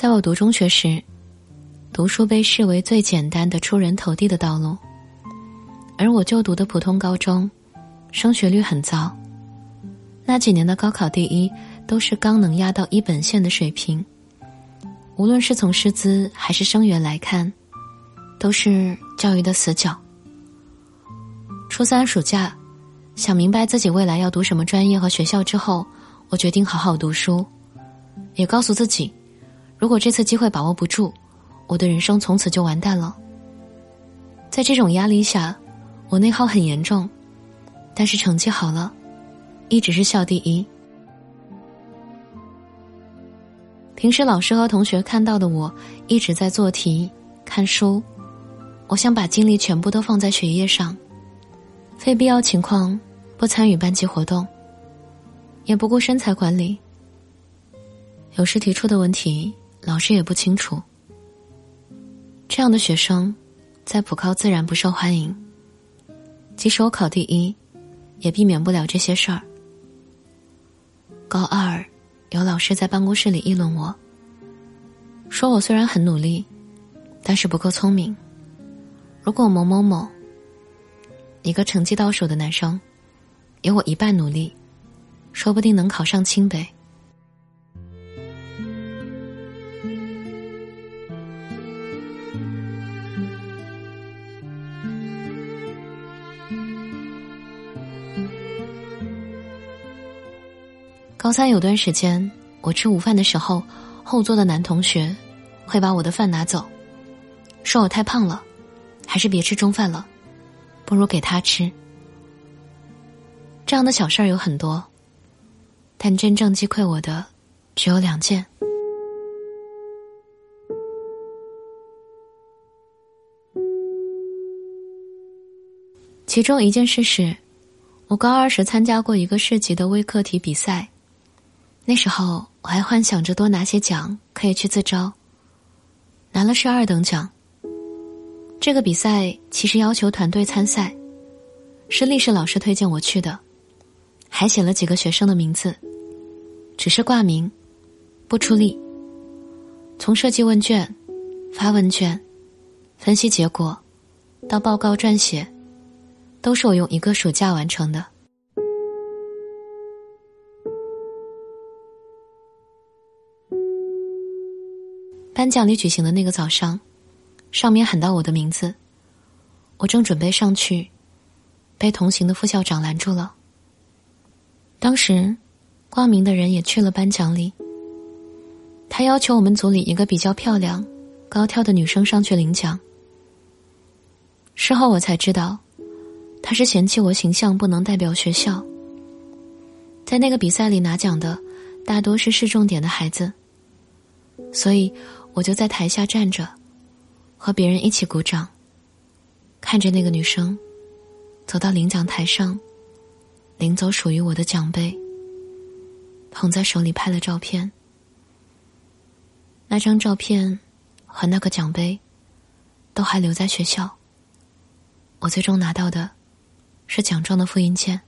在我读中学时，读书被视为最简单的出人头地的道路，而我就读的普通高中，升学率很糟。那几年的高考第一都是刚能压到一本线的水平，无论是从师资还是生源来看，都是教育的死角。初三暑假，想明白自己未来要读什么专业和学校之后，我决定好好读书，也告诉自己。如果这次机会把握不住，我的人生从此就完蛋了。在这种压力下，我内耗很严重，但是成绩好了，一直是校第一。平时老师和同学看到的我一直在做题、看书，我想把精力全部都放在学业上，非必要情况不参与班级活动，也不顾身材管理。有时提出的问题。老师也不清楚，这样的学生，在普高自然不受欢迎。即使我考第一，也避免不了这些事儿。高二，有老师在办公室里议论我，说我虽然很努力，但是不够聪明。如果某某某，一个成绩倒数的男生，有我一半努力，说不定能考上清北。高三有段时间，我吃午饭的时候，后座的男同学会把我的饭拿走，说我太胖了，还是别吃中饭了，不如给他吃。这样的小事儿有很多，但真正击溃我的只有两件。其中一件事是，我高二时参加过一个市级的微课题比赛。那时候我还幻想着多拿些奖，可以去自招。拿了是二等奖。这个比赛其实要求团队参赛，是历史老师推荐我去的，还写了几个学生的名字，只是挂名，不出力。从设计问卷、发问卷、分析结果，到报告撰写，都是我用一个暑假完成的。颁奖礼举行的那个早上，上面喊到我的名字，我正准备上去，被同行的副校长拦住了。当时，挂名的人也去了颁奖礼。他要求我们组里一个比较漂亮、高挑的女生上去领奖。事后我才知道，他是嫌弃我形象不能代表学校。在那个比赛里拿奖的，大多是市重点的孩子，所以。我就在台下站着，和别人一起鼓掌，看着那个女生走到领奖台上，领走属于我的奖杯，捧在手里拍了照片。那张照片和那个奖杯都还留在学校。我最终拿到的是奖状的复印件。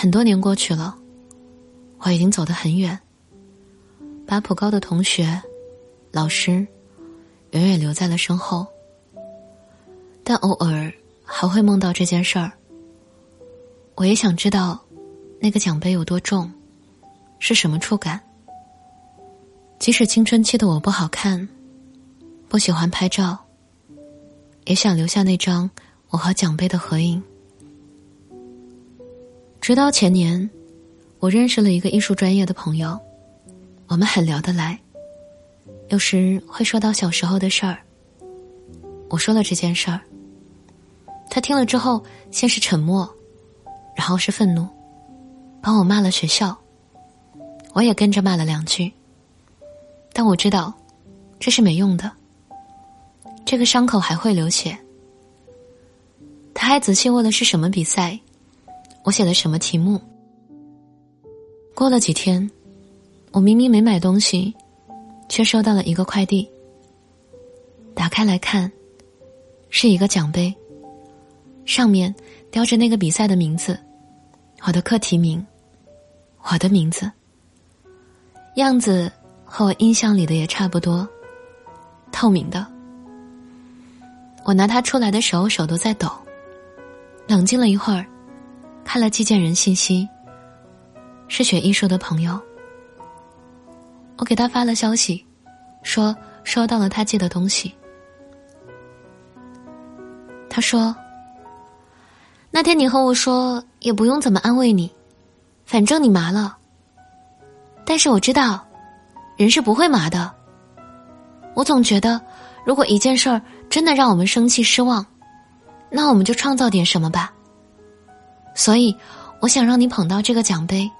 很多年过去了，我已经走得很远，把普高的同学、老师远远留在了身后。但偶尔还会梦到这件事儿。我也想知道，那个奖杯有多重，是什么触感。即使青春期的我不好看，不喜欢拍照，也想留下那张我和奖杯的合影。直到前年，我认识了一个艺术专业的朋友，我们很聊得来，有时会说到小时候的事儿。我说了这件事儿，他听了之后先是沉默，然后是愤怒，把我骂了学校，我也跟着骂了两句。但我知道，这是没用的，这个伤口还会流血。他还仔细问了是什么比赛。我写的什么题目？过了几天，我明明没买东西，却收到了一个快递。打开来看，是一个奖杯，上面雕着那个比赛的名字，我的课题名，我的名字，样子和我印象里的也差不多，透明的。我拿它出来的时候手都在抖，冷静了一会儿，看了寄件人信息，是学艺术的朋友。我给他发了消息，说收到了他寄的东西。他说：“那天你和我说也不用怎么安慰你，反正你麻了。但是我知道，人是不会麻的。我总觉得，如果一件事儿真的让我们生气失望，那我们就创造点什么吧。所以，我想让你捧到这个奖杯，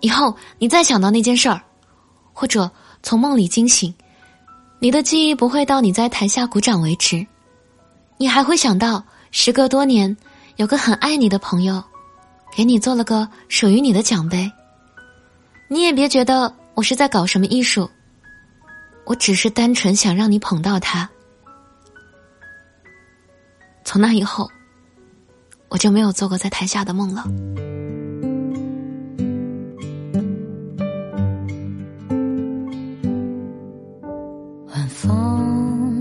以后你再想到那件事儿。”或者从梦里惊醒，你的记忆不会到你在台下鼓掌为止，你还会想到时隔多年，有个很爱你的朋友，给你做了个属于你的奖杯。你也别觉得我是在搞什么艺术，我只是单纯想让你捧到它。从那以后，我就没有做过在台下的梦了。晚风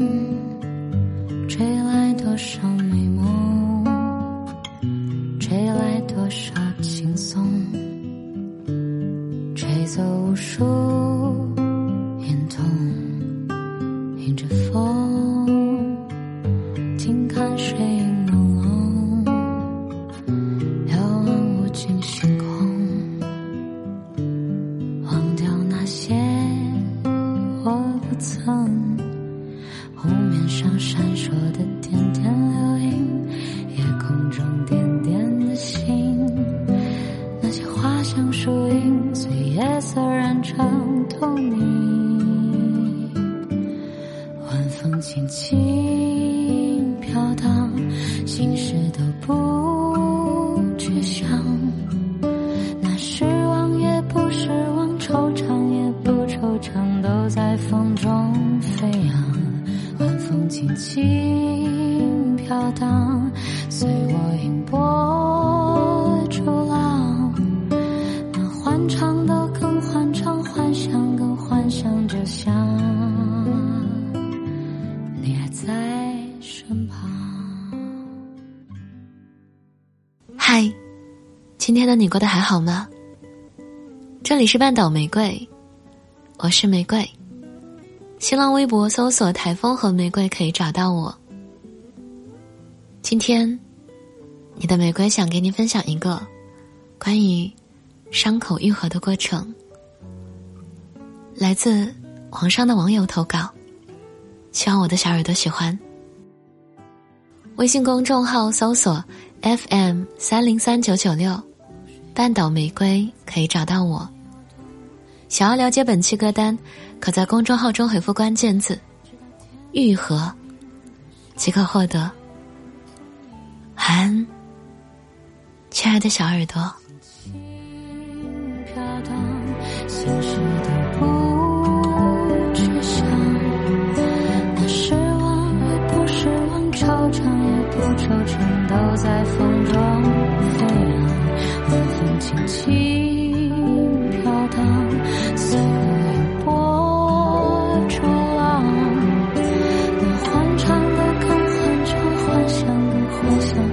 吹来多少美梦吹来多少轻松吹走无数隐痛迎着风。我不曾湖面上闪烁的点点流萤夜空中点点的星。那些花香树影随夜色染成透明。晚风轻轻飘荡心事都不飘荡，随我迎波逐浪。那欢畅的更欢畅，幻想更幻想，就像你还在身旁。嗨，今天的你过得还好吗？这里是半岛玫瑰，我是玫瑰。新浪微博搜索“台风和玫瑰”可以找到我。今天，你的玫瑰想给你分享一个关于伤口愈合的过程，来自网上的网友投稿，希望我的小耳朵喜欢。微信公众号搜索。FM 三零三九九六，半岛玫瑰可以找到我。想要了解本期歌单，可在公众号中回复关键字“愈合”，即可获得。安亲爱的小耳朵。轻飘荡心事都不去想那失望也不失望惆怅也不惆怅都在风中飞扬晚风轻轻飘荡随波逐浪的幻想的幻想